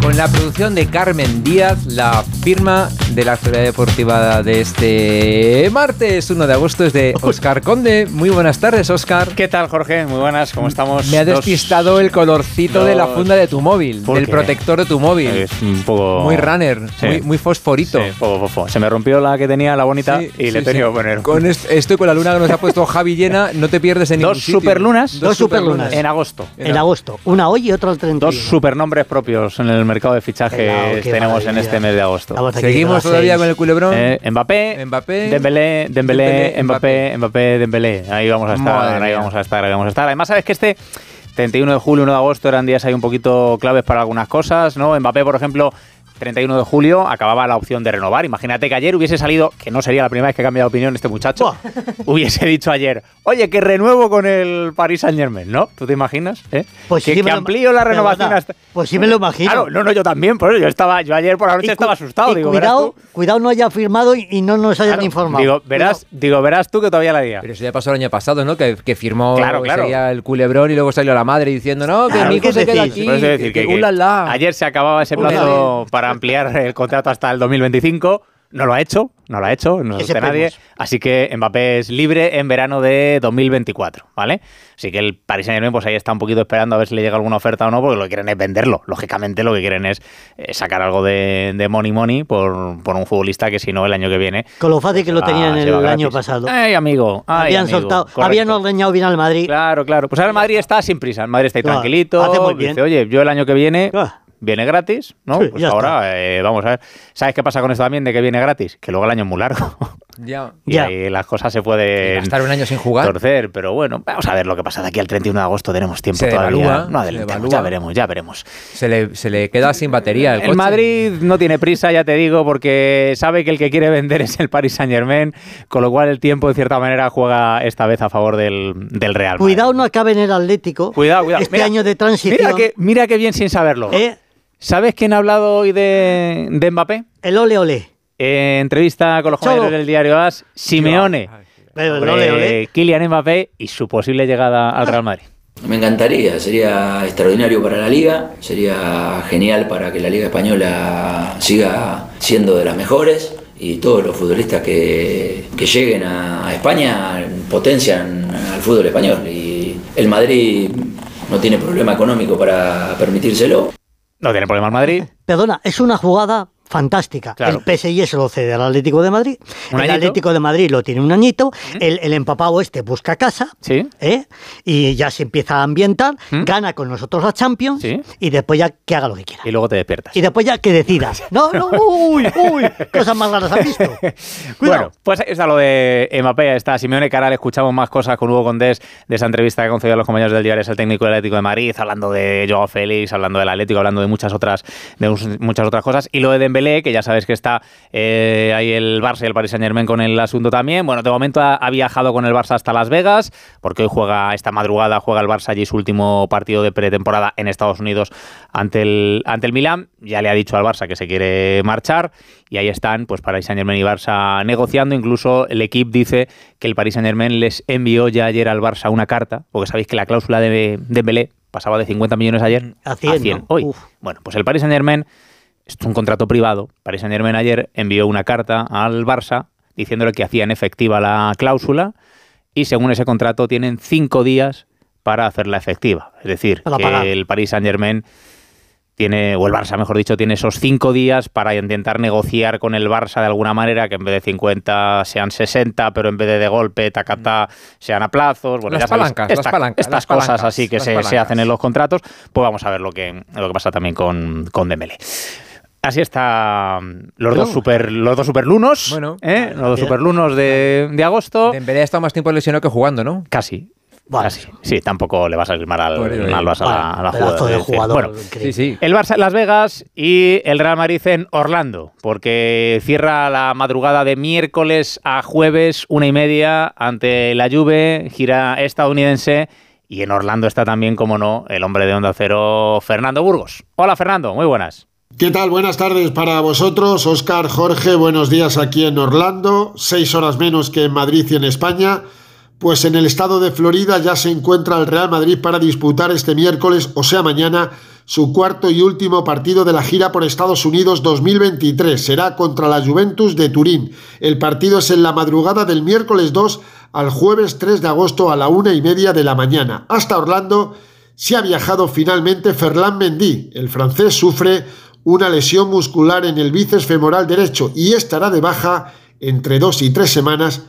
Con la producción de Carmen Díaz, la firma de la actualidad deportiva de este martes 1 de agosto es de Oscar Conde. Muy buenas tardes, Oscar. ¿Qué tal, Jorge? Muy buenas, ¿cómo estamos? Me ha despistado el colorcito de la funda de tu móvil, del protector de tu móvil. Es un poco... Muy runner, muy, fosforito. Sí, poco. Se me rompió la que tenía, la bonita, y le he tenido que poner. Con esto con la luna que nos ha puesto Javi llena, no te pierdes en ningún Dos superlunas. Dos superlunas. En agosto. En, agosto. Una hoy y otra el 31. Dos supernombres propios en el mercado de fichajes tenemos en este mes de agosto. Seguimos todavía con el culebrón. Eh, Mbappé, Mbappé, Dembélé, Dembélé, Mbappé, Mbappé, Dembélé. Ahí vamos a estar, ahí vamos a estar, ahí vamos a estar. Además, sabes que este 31 de julio, 1 de agosto eran días ahí un poquito claves para algunas cosas, ¿no? Mbappé, por ejemplo, 31 de julio acababa la opción de renovar. Imagínate que ayer hubiese salido, que no sería la primera vez que cambia de opinión este muchacho, hubiese dicho ayer, oye, que renuevo con el Paris Saint Germain, ¿no? ¿Tú te imaginas? Eh? Pues que, sí que amplío la renovación hasta... Pues sí me lo imagino. Claro, no, no, yo también, por eso yo estaba, yo ayer por la noche estaba asustado. digo, cuidado, cuidado no haya firmado y no nos hayan informado. Digo, verás, digo, verás tú que todavía la día. Pero eso ya pasó el año pasado, ¿no? Que, que firmó claro, claro. el culebrón y luego salió la madre diciendo, no, que mi hijo se queda aquí. decir, que, que, ayer se acababa ese plazo para ampliar el contrato hasta el 2025. No lo ha hecho, no lo ha hecho, no lo nadie. Así que Mbappé es libre en verano de 2024, ¿vale? Así que el Paris Saint Germain pues ahí está un poquito esperando a ver si le llega alguna oferta o no, porque lo que quieren es venderlo. Lógicamente lo que quieren es eh, sacar algo de, money money por, por, un futbolista que si no el año que viene... Con lo fácil que lo tenían el año pasado. ¡Ay, amigo! habían soltado, habían ordeñado bien al Madrid. Claro, claro. Pues ahora el Madrid está sin prisa, el Madrid está ahí tranquilito. Hace muy bien. Dice, oye, yo el año que viene viene gratis, ¿no? pues ahora eh, vamos a ver. ¿Sabes qué pasa con esto también de que viene gratis? Que luego el año es muy largo. Ya. y ahí las cosas se pueden estar un año sin jugar. Torcer, pero bueno, vamos a ver lo que pasa de aquí al 31 de agosto. Tenemos tiempo todavía. no adelantemos, ya veremos, ya veremos. Se le, se le queda sin batería el, el Madrid no tiene prisa, ya te digo, porque sabe que el que quiere vender es el Paris Saint Germain, con lo cual el tiempo, de cierta manera, juega esta vez a favor del, del Real Madrid. Cuidado, no acabe en el Atlético. Cuidado, cuidado. Este año de transición. Mira que, mira que bien sin saberlo. ¿Eh? ¿Sabes quién ha hablado hoy de, de Mbappé? El ole ole. Eh, entrevista con los compañeros del diario AS, Simeone, Pero el ole ole. Kylian Mbappé y su posible llegada al Real Madrid. Me encantaría, sería extraordinario para la liga, sería genial para que la liga española siga siendo de las mejores y todos los futbolistas que, que lleguen a, a España potencian al fútbol español y el Madrid no tiene problema económico para permitírselo. No tiene problema el Madrid. Perdona, es una jugada fantástica. Claro. El PSG se lo cede al Atlético de Madrid. ¿Un el añito? Atlético de Madrid lo tiene un añito. El, el empapado este busca casa. Sí. ¿eh? Y ya se empieza a ambientar. ¿Mm? Gana con nosotros la Champions. Sí. Y después ya que haga lo que quiera. Y luego te despiertas. Y después ya que decida. No, no, uy, uy. Cosas más raras has visto. Cuidado. Bueno, pues ahí está lo de Mbappé, está Simeone, le escuchamos más cosas con Hugo Condés de esa entrevista que concedió a los compañeros del diario, es el técnico del Atlético de Madrid, hablando de Joao Félix, hablando del Atlético, hablando de muchas otras, de muchas otras cosas. Y lo de Dembélé, que ya sabes que está eh, ahí el Barça y el Paris Saint Germain con el asunto también. Bueno, de momento ha, ha viajado con el Barça hasta Las Vegas, porque hoy juega, esta madrugada juega el Barça allí su último partido de pretemporada en Estados Unidos ante el, ante el Milán. Ya le ha dicho al Barça que se quiere marchar y ahí están, pues Paris Saint Germain y Barça negociando. Incluso el equipo dice que el Paris Saint Germain les envió ya ayer al Barça una carta, porque sabéis que la cláusula de Dembélé pasaba de 50 millones ayer A 100, ¿no? hoy. Uf. Bueno, pues el Paris Saint Germain, esto es un contrato privado, Paris Saint Germain ayer envió una carta al Barça diciéndole que hacían efectiva la cláusula y según ese contrato tienen cinco días para hacerla efectiva. Es decir, Para que pagar. el Paris Saint Germain tiene, o el Barça mejor dicho, tiene esos cinco días para intentar negociar con el Barça de alguna manera, que en vez de 50 sean 60, pero en vez de de golpe, tacata, sean a plazos. Bueno, Las ya palancas, las esta- palancas, estas las cosas palancas, así que se, se hacen en los contratos, pues vamos a ver lo que, lo que pasa también con, con Dembélé. Así está mm, los dos super los dos superlunos, Bueno. ¿eh? los dos Bien. superlunos de, de agosto. Dembélé ha estado más tiempo lesionado que jugando, ¿no? Casi. Vale. Casi. Sí, tampoco le va a salir mal al, vas a la, a de jugador. Bueno, increíble. Sí, sí. el Barça en Las Vegas y el Real Madrid en Orlando, porque cierra la madrugada de miércoles a jueves, una y media, ante la Juve, gira estadounidense, y en Orlando está también, como no, el hombre de Onda Cero, Fernando Burgos. Hola, Fernando, muy buenas. ¿Qué tal? Buenas tardes para vosotros. Oscar, Jorge, buenos días aquí en Orlando. Seis horas menos que en Madrid y en España. Pues en el estado de Florida ya se encuentra el Real Madrid para disputar este miércoles, o sea mañana, su cuarto y último partido de la gira por Estados Unidos 2023. Será contra la Juventus de Turín. El partido es en la madrugada del miércoles 2 al jueves 3 de agosto a la una y media de la mañana. Hasta Orlando se ha viajado finalmente Ferland Mendy. El francés sufre una lesión muscular en el bíceps femoral derecho y estará de baja entre dos y tres semanas,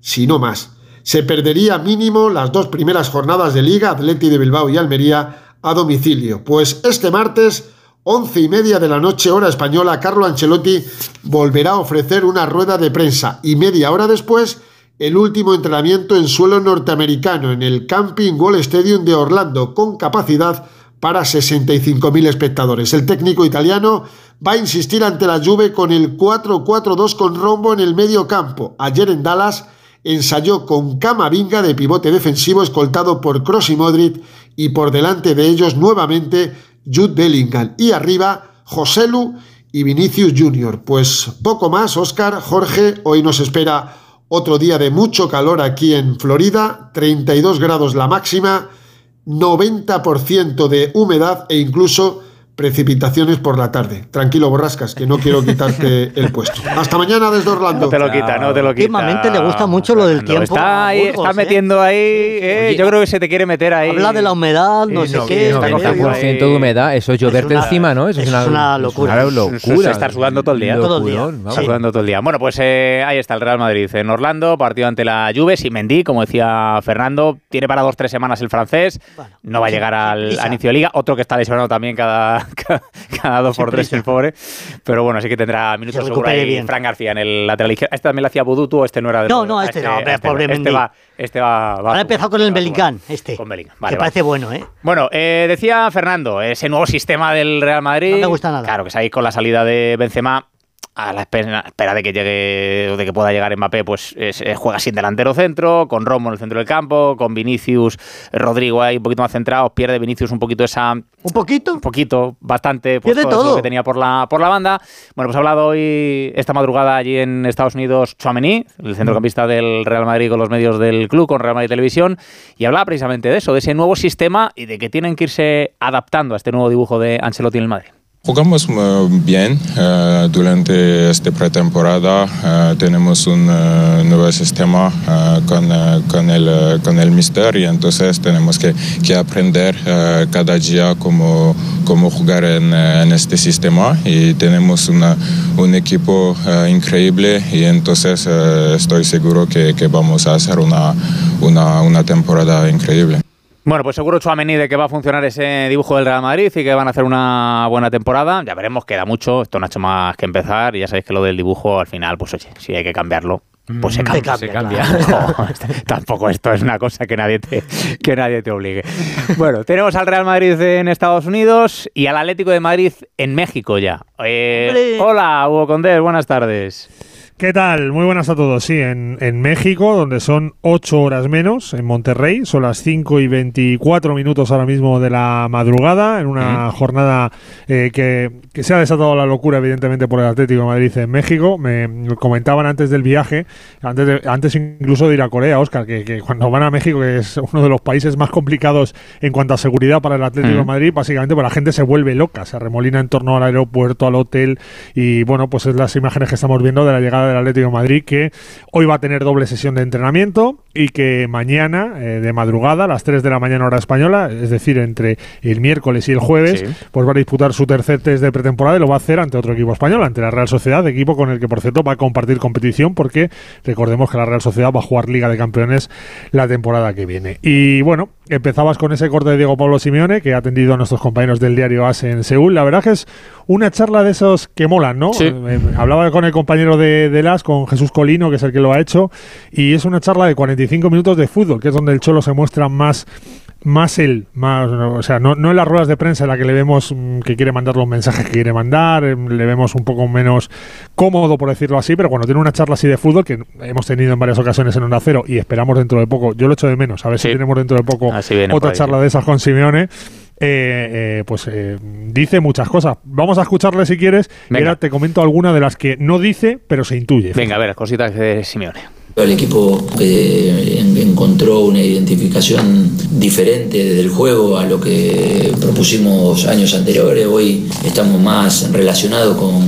si no más. Se perdería mínimo las dos primeras jornadas de Liga, Atleti de Bilbao y Almería, a domicilio. Pues este martes, once y media de la noche, hora española, Carlo Ancelotti volverá a ofrecer una rueda de prensa y media hora después el último entrenamiento en suelo norteamericano en el Camping Wall Stadium de Orlando con capacidad para 65.000 espectadores. El técnico italiano va a insistir ante la Juve con el 4-4-2 con rombo en el medio campo. Ayer en Dallas ensayó con Camavinga de pivote defensivo escoltado por Kroos y Modric y por delante de ellos nuevamente Jude Bellingham y arriba Joselu y Vinicius Jr. Pues poco más, Oscar, Jorge, hoy nos espera otro día de mucho calor aquí en Florida, 32 grados la máxima, 90% de humedad e incluso precipitaciones por la tarde. Tranquilo, Borrascas, que no quiero quitarte el puesto. Hasta mañana desde Orlando. No te lo quita, no te lo quita. Últimamente le gusta mucho lo del tiempo. Está, ahí, Burgos, está ¿eh? metiendo ahí. eh, yo creo que se te quiere meter ahí. Habla de la humedad, no Sí, sé no, qué. no, está no, medio- no, 100% de humedad, eso es lloverte una- encima, ¿no? Eso es una, es una locura. Es una Eso es locura. estar sudando todo el día. Todo el día. Está jugando todo el día. Bueno, pues eh, ahí está el Real Madrid en Orlando, partido ante la Juve, sin Mendy, como decía Fernando, tiene para dos tres semanas el francés, Bueno, no va a llegar al inicio de liga, otro que está lesionado también cada, cada, cada dos por tres el pobre, pero bueno, sí que tendrá minutos Se seguro ahí bien. Fran García en el lateral izquierdo. Este también le hacía vudú, tú, este no era de No, no, este no, hombre, pobre este va, este va, va Ahora empezado con el. Bellingham, este. Con Bellingham, que vale, vale. parece bueno, ¿eh? Bueno, eh, decía Fernando, ese nuevo sistema del Real Madrid. No me gusta nada. Claro, que sabéis con la salida de Benzema, a la espera, espera de que llegue, o de que pueda llegar Mbappé, pues es- eh, juega sin delantero centro, con Romo en el centro del campo, con Vinicius, Rodrigo ahí un poquito más centrados, pierde Vinicius un poquito esa, Un poquito. un poquito, bastante, pues, Pierde todo todo. que tenía por la, por la banda. Bueno, pues ha hablado hoy, esta madrugada allí en Estados Unidos, Chouameni, el centrocampista del Real Madrid con los medios del club, con Real Madrid Televisión, y hablaba precisamente de eso, de ese nuevo sistema y de que tienen que irse adaptando a este nuevo dibujo de Ancelotti en el Madrid. Jugamos eh, bien eh, durante esta pretemporada. eh, tenemos un nuevo sistema con, con, el, con el Mister y entonces tenemos que, que aprender cada día cómo, cómo jugar en, este sistema y tenemos una- un equipo increíble y entonces estoy seguro que, que vamos a hacer una, una, una temporada increíble. Bueno, pues seguro Chouameni de que va a funcionar ese dibujo del Real Madrid y que van a hacer una buena temporada. Ya veremos, queda mucho, esto no ha hecho más que empezar y ya sabéis que lo del dibujo al final, pues oye, si hay que cambiarlo, pues se Mm, cambia. se cambia. No, tampoco esto es una cosa que nadie te, que nadie te obligue. Bueno, tenemos al Real Madrid en Estados Unidos y al Atlético de Madrid en México ya. Eh, hola, Hugo Condés, buenas tardes. ¿Qué tal? Muy buenas a todos. Sí, en, en México, donde son 8 horas menos, en Monterrey, son las 5 y 24 minutos ahora mismo de la madrugada, en una jornada eh, que, que se ha desatado la locura, evidentemente, por el Atlético de Madrid en México. Me comentaban antes del viaje, antes, de- antes incluso de ir a Corea, Oscar, que, que cuando van a México, que es uno de los países más complicados en cuanto a seguridad para el Atlético de. Madrid, básicamente pues la gente se vuelve loca, se remolina en torno al aeropuerto, al hotel, y bueno, pues es las imágenes que estamos viendo de la llegada del Atlético de Madrid, que hoy va a tener doble sesión de entrenamiento y que mañana, eh, de madrugada, a las 3 de la mañana hora española, es decir, entre el miércoles y el jueves, Sí. pues va a disputar su tercer test de pretemporada y lo va a hacer ante otro equipo español, ante la Real Sociedad, equipo con el que, por cierto, va a compartir competición, porque recordemos que la Real Sociedad va a jugar Liga de Campeones la temporada que viene. Y bueno, empezabas con ese corte de Diego Pablo Simeone, que ha atendido a nuestros compañeros del diario AS en Seúl. La verdad que es una charla de esos que molan, ¿no? Sí. Eh, hablaba con el compañero de, de LAS, con Jesús Colino, que es el que lo ha hecho, y es una charla de 45 minutos de fútbol, que es donde el Cholo se muestra más más él, más, o sea, no, no en las ruedas de prensa en la que le vemos mm, que quiere mandar los mensajes que quiere mandar, le vemos un poco menos cómodo, por decirlo así, pero cuando tiene una charla así de fútbol, que hemos tenido en varias ocasiones en Onda Cero y esperamos dentro de poco, yo lo echo de menos, a ver Sí. si tenemos dentro de poco otra charla de esas con Simeone. eh, eh, pues eh, dice muchas cosas. Vamos a escucharle si quieres. Venga. ahora te comento alguna de las que no dice, pero se intuye. Venga, a ver, cositas de Simeone. El equipo que en- encontró una identificación diferente del juego a lo que propusimos años anteriores. Hoy estamos más relacionados con,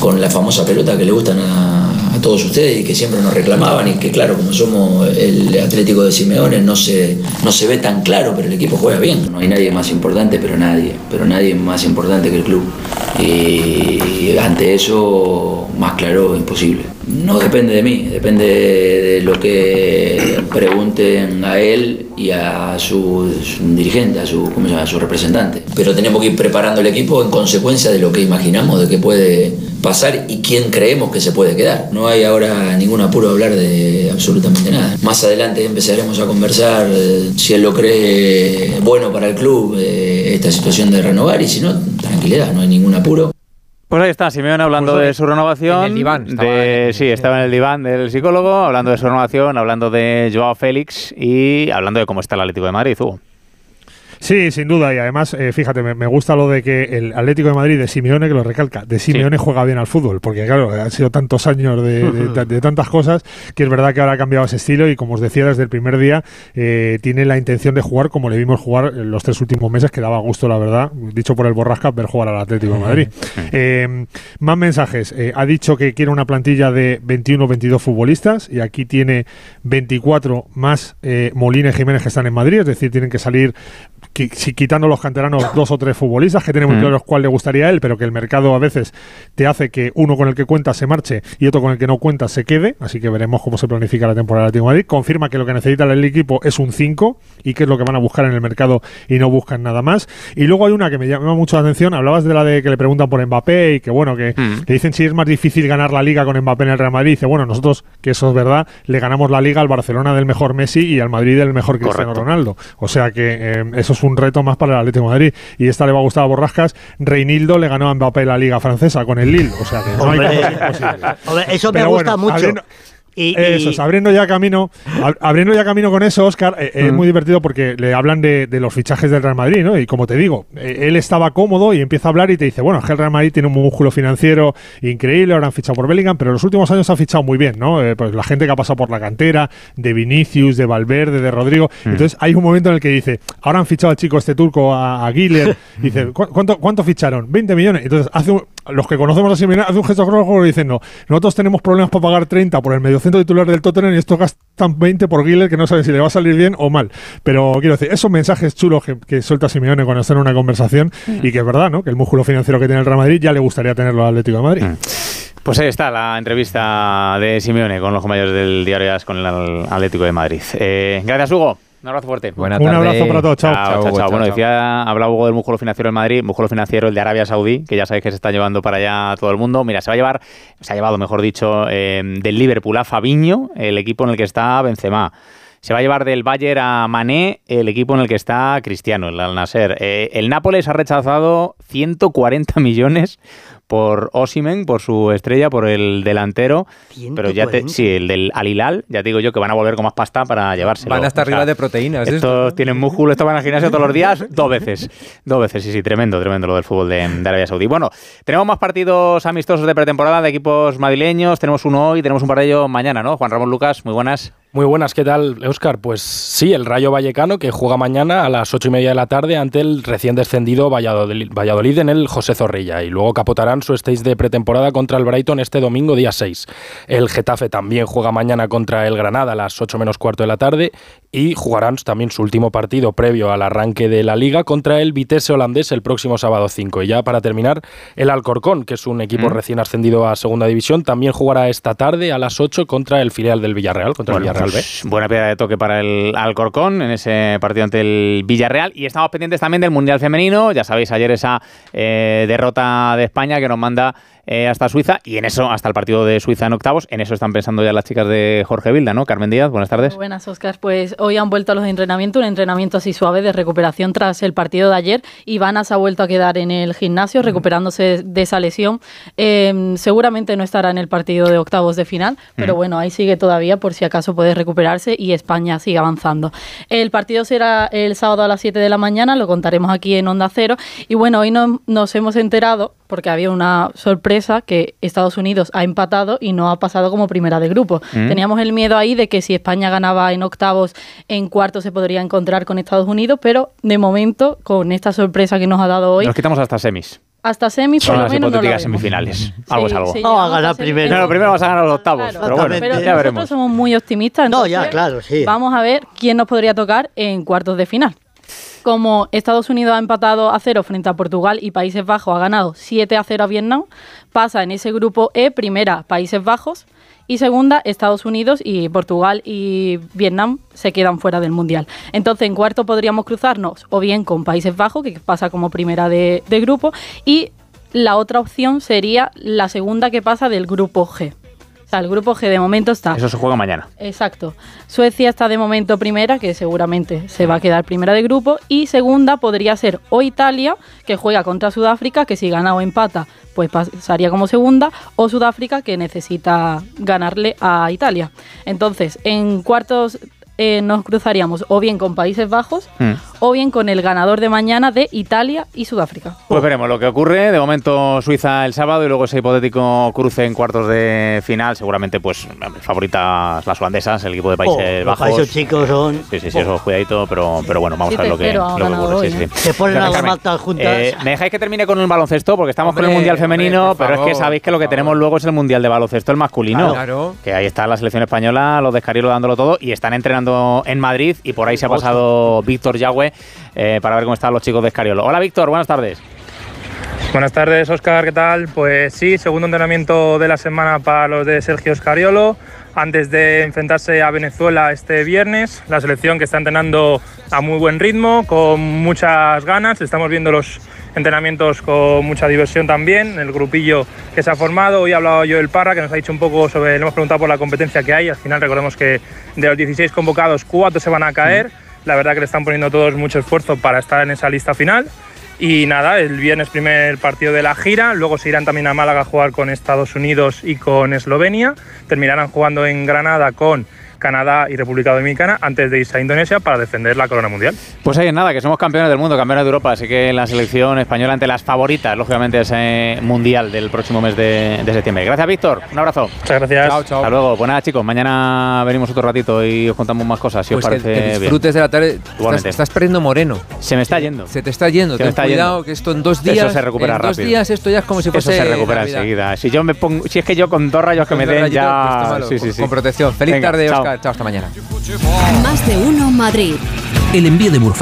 con la famosa pelota que le gustan a, a todos ustedes y que siempre nos reclamaban y que claro, como somos el Atlético de Simeone no se, no se ve tan claro, pero el equipo juega bien. No hay nadie más importante, pero nadie, pero nadie más importante que el club. Y ante eso, más claro, imposible. No depende de mí, depende de lo que pregunten a él y a su, dirigente, a su, representante. Pero tenemos que ir preparando el equipo en consecuencia de lo que imaginamos de que puede pasar y quién creemos que se puede quedar. No hay ahora ningún apuro a hablar de absolutamente nada. Más adelante empezaremos a conversar eh, si él lo cree bueno para el club eh, esta situación de renovar y si no, tranquilidad, no hay ningún apuro. Pues ahí está, Simeone hablando Pues de su renovación. en el diván, estaba de- en- sí, estaba en el diván del psicólogo, hablando de su renovación, hablando de Joao Félix y hablando de cómo está el Atlético de Madrid, Hugo. Sí, sin duda. Y además, eh, fíjate, me, me gusta lo de que el Atlético de Madrid de Simeone, que lo recalca, de Simeone juega bien al fútbol. Porque, claro, han sido tantos años de, de- de tantas cosas que es verdad que ahora ha cambiado ese estilo. Y como os decía desde el primer día, eh, tiene la intención de jugar como le vimos jugar en los tres últimos meses, que daba gusto, la verdad, dicho por el Borrasca, ver jugar al Atlético de Madrid. Eh, más mensajes. Eh, ha dicho que quiere una plantilla de 21 22 futbolistas y aquí tiene 24 más eh, Molina y Jiménez que están en Madrid, es decir, tienen que salir si quitando los canteranos dos o tres futbolistas que tenemos Mm. claros cuál le gustaría a él, pero que el mercado a veces te hace que uno con el que cuenta se marche y otro con el que no cuenta se quede, así que veremos cómo se planifica la temporada del Atlético de Madrid. Confirma que lo que necesita el equipo es un 5 y que es lo que van a buscar en el mercado y no buscan nada más. Y luego hay una que me llama mucho la atención, hablabas de la de que le preguntan por Mbappé y que bueno, que Mm. le dicen si es más difícil ganar la liga con Mbappé en el Real Madrid. Dice, bueno, nosotros, que eso es verdad, le ganamos la liga al Barcelona del mejor Messi y al Madrid del mejor Cristiano Correcto. Ronaldo. O sea que eh, eso es un reto más para el Atlético de Madrid. Y esta le va a gustar a Borrascas. Reinildo le ganó a Mbappé la liga francesa con el Lille. O sea que no hay. Hombre, eso me Pero gusta bueno, mucho. Y- Eso y- es, abriendo ya camino, ab- abriendo ya camino con eso, Oscar, eh, Mm. es muy divertido porque le hablan de, de los fichajes del Real Madrid, ¿no? Y como te digo, eh, él estaba cómodo y empieza a hablar y te dice, bueno, es que el Real Madrid tiene un músculo financiero increíble, ahora han fichado por Bellingham, pero en los últimos años ha fichado muy bien, ¿no? Eh, pues la gente que ha pasado por la cantera, de Vinicius, de Valverde, de Rodrigo. Entonces hay un momento en el que dice, ahora han fichado al chico este turco, a, a y dice, "¿Cu- ¿cuánto, ¿cuánto ficharon? 20 millones. Entonces hace un- los que conocemos a Simeone hace un gesto rojo y dicen, no, nosotros tenemos problemas para pagar 30 por el mediocentro titular del Tottenham y estos gastan 20 por Guiller que no saben si le va a salir bien o mal. Pero quiero decir, esos mensajes chulos que, suelta Simeone cuando está en una conversación y que es verdad, ¿no? Que el músculo financiero que tiene el Real Madrid ya le gustaría tenerlo al Atlético de Madrid. Pues ahí está la entrevista de Simeone con los compañeros del diario AS con el Atlético de Madrid. Eh, gracias, Hugo. Un abrazo fuerte. Buena Un tarde. abrazo para todos, chao. Chao, Chao, chao, Bueno, decía, hablaba Hugo del músculo financiero del Madrid, músculo financiero el de Arabia Saudí, que ya sabéis que se está llevando para allá todo el mundo. Mira, se va a llevar, se ha llevado, mejor dicho, eh, del Liverpool a Fabiño, el equipo en el que está Benzema. Se va a llevar del Bayern a Mané, el equipo en el que está Cristiano, el Al Nasser. Eh, el Nápoles ha rechazado 140 millones por Osimen, por su estrella, por el delantero. Pero ya te, 140. sí, el del Al Hilal, ya te digo yo que van a volver con más pasta para llevárselo. Van hasta O sea, arriba de proteínas. estos estos, ¿no? tienen músculo, estos van al gimnasio todos los días, dos veces. Dos veces, sí, sí, tremendo, tremendo lo del fútbol de, de Arabia Saudí. Bueno, tenemos más partidos amistosos de pretemporada de equipos madrileños. Tenemos uno hoy, tenemos un par de ellos mañana, ¿no? Juan Ramón Lucas, muy buenas. Muy buenas, ¿qué tal, Euskar? Pues sí, el Rayo Vallecano que juega mañana a las ocho y media de la tarde ante el recién descendido Valladolid, Valladolid en el José Zorrilla y luego capotarán su stage de pretemporada contra el Brighton este domingo día 6. El Getafe también juega mañana contra el Granada a las 8 menos cuarto de la tarde y jugarán también su último partido previo al arranque de la liga contra el Vitesse holandés el próximo sábado 5. Y ya para terminar, el Alcorcón, que es un equipo Mm. recién ascendido a segunda división, también jugará esta tarde a las 8 contra el filial del Villarreal, contra el Villarreal B. pues, buena piedra de toque para el Alcorcón en ese partido ante el Villarreal. Y estamos pendientes también del Mundial Femenino. Ya sabéis, ayer esa eh, derrota de España que nos manda eh, hasta Suiza y en eso, hasta el partido de Suiza en octavos. En eso están pensando ya las chicas de Jorge Vilda, ¿no? Carmen Díaz, buenas tardes. Buenas, Oscar. Pues hoy han vuelto a los entrenamientos, un entrenamiento así suave de recuperación tras el partido de ayer. Ivana se ha vuelto a quedar en el gimnasio recuperándose de esa lesión. Eh, seguramente no estará en el partido de octavos de final, pero bueno, ahí sigue todavía por si acaso puede recuperarse y España sigue avanzando. El partido será el sábado a las 7 de la mañana, lo contaremos aquí en Onda Cero. Y bueno, hoy no- nos hemos enterado, porque había una sorpresa que Estados Unidos ha empatado y no ha pasado como primera de grupo. Mm. Teníamos el miedo ahí de que si España ganaba en octavos, en cuartos se podría encontrar con Estados Unidos, pero de momento, con esta sorpresa que nos ha dado hoy, Nos quitamos hasta semis. hasta semis por lo menos no vemos. semifinales. Algo es algo. sí, Vamos a ganar primero. No, primero vas a ganar los octavos, Claro. pero bueno, Pero ya nosotros veremos. somos muy optimistas. No, ya, claro, sí. Vamos a ver quién nos podría tocar en cuartos de final. Como Estados Unidos ha empatado a cero frente a Portugal y Países Bajos ha ganado 7 a 0 a Vietnam, pasa en ese grupo E, primera Países Bajos y segunda Estados Unidos y Portugal y Vietnam se quedan fuera del Mundial. Entonces en cuarto podríamos cruzarnos o bien con Países Bajos, que pasa como primera de, de grupo, y la otra opción sería la segunda que pasa del grupo G. O sea, el grupo G de momento está Eso se juega mañana. Exacto. Suecia está de momento primera, que seguramente se va a quedar primera de grupo. Y segunda podría ser o Italia, que juega contra Sudáfrica, que si gana o empata, pues pasaría como segunda. O Sudáfrica, que necesita ganarle a Italia. Entonces, en cuartos eh, nos cruzaríamos o bien con Países Bajos Mm. o bien con el ganador de mañana de Italia y Sudáfrica. Pues veremos lo que ocurre. De momento Suiza el sábado y luego ese hipotético cruce en cuartos de final. Seguramente, pues, favoritas las holandesas, el equipo de Países Oh, los Bajos. países chicos son- Sí, sí, sí, eso cuidadito, pero, pero bueno, vamos a ver lo que, 7-0 ha lo que ganado ocurre. hoy, sí, sí. ¿eh? Se ponen las matas juntas. Eh, ¿Me dejáis que termine con el baloncesto? Porque estamos con el Mundial hombre, Femenino, pero es que sabéis que lo que tenemos luego es el Mundial de Baloncesto, el masculino. Claro. Que ahí está la selección española, los de Escariolo dándolo todo y están entrenando en Madrid y por ahí se ha pasado Víctor Yagüe eh, para ver cómo están los chicos de Escariolo. Hola Víctor, buenas tardes. Buenas tardes, Oscar, ¿qué tal? Pues sí, segundo entrenamiento de la semana para los de Sergio Scariolo, antes de enfrentarse a Venezuela este viernes. La selección que está entrenando a muy buen ritmo, con muchas ganas. Estamos viendo los entrenamientos con mucha diversión también, el grupillo que se ha formado. Hoy ha hablado yo el Parra, que nos ha dicho un poco sobre, le hemos preguntado por la competencia que hay. Al final recordemos que de los 16 convocados, cuatro se van a caer. La verdad que le están poniendo todos mucho esfuerzo para estar en esa lista final. Y nada, el viernes primer partido de la gira, luego se irán también a Málaga a jugar con Estados Unidos y con Eslovenia, terminarán jugando en Granada con Canadá y República Dominicana antes de irse a Indonesia para defender la corona mundial. Pues ahí en nada, que somos campeones del mundo, campeones de Europa, así que la selección española ante las favoritas, lógicamente, ese mundial del próximo mes de, de septiembre. Gracias, Víctor. Un abrazo. Muchas gracias. Chao, chao. Hasta luego. Pues nada, chicos, mañana venimos otro ratito y os contamos más cosas, si Pues os que, parece que bien. disfrutes de la tarde. Estás, Igualmente. estás perdiendo moreno. Se me está yendo. Se te está yendo. Se me Ten está cuidado yendo. que esto en dos Eso días. se recupera en dos rápido. días esto ya es como si fuese. Eso se recupera enseguida. Si yo me pongo, si es que yo con dos rayos que me den ya, pues tómalo, sí, sí, con- sí. Con protección. Feliz Venga, tarde, chao. Chao, hasta mañana. Más de uno Madrid. El envío de Murfa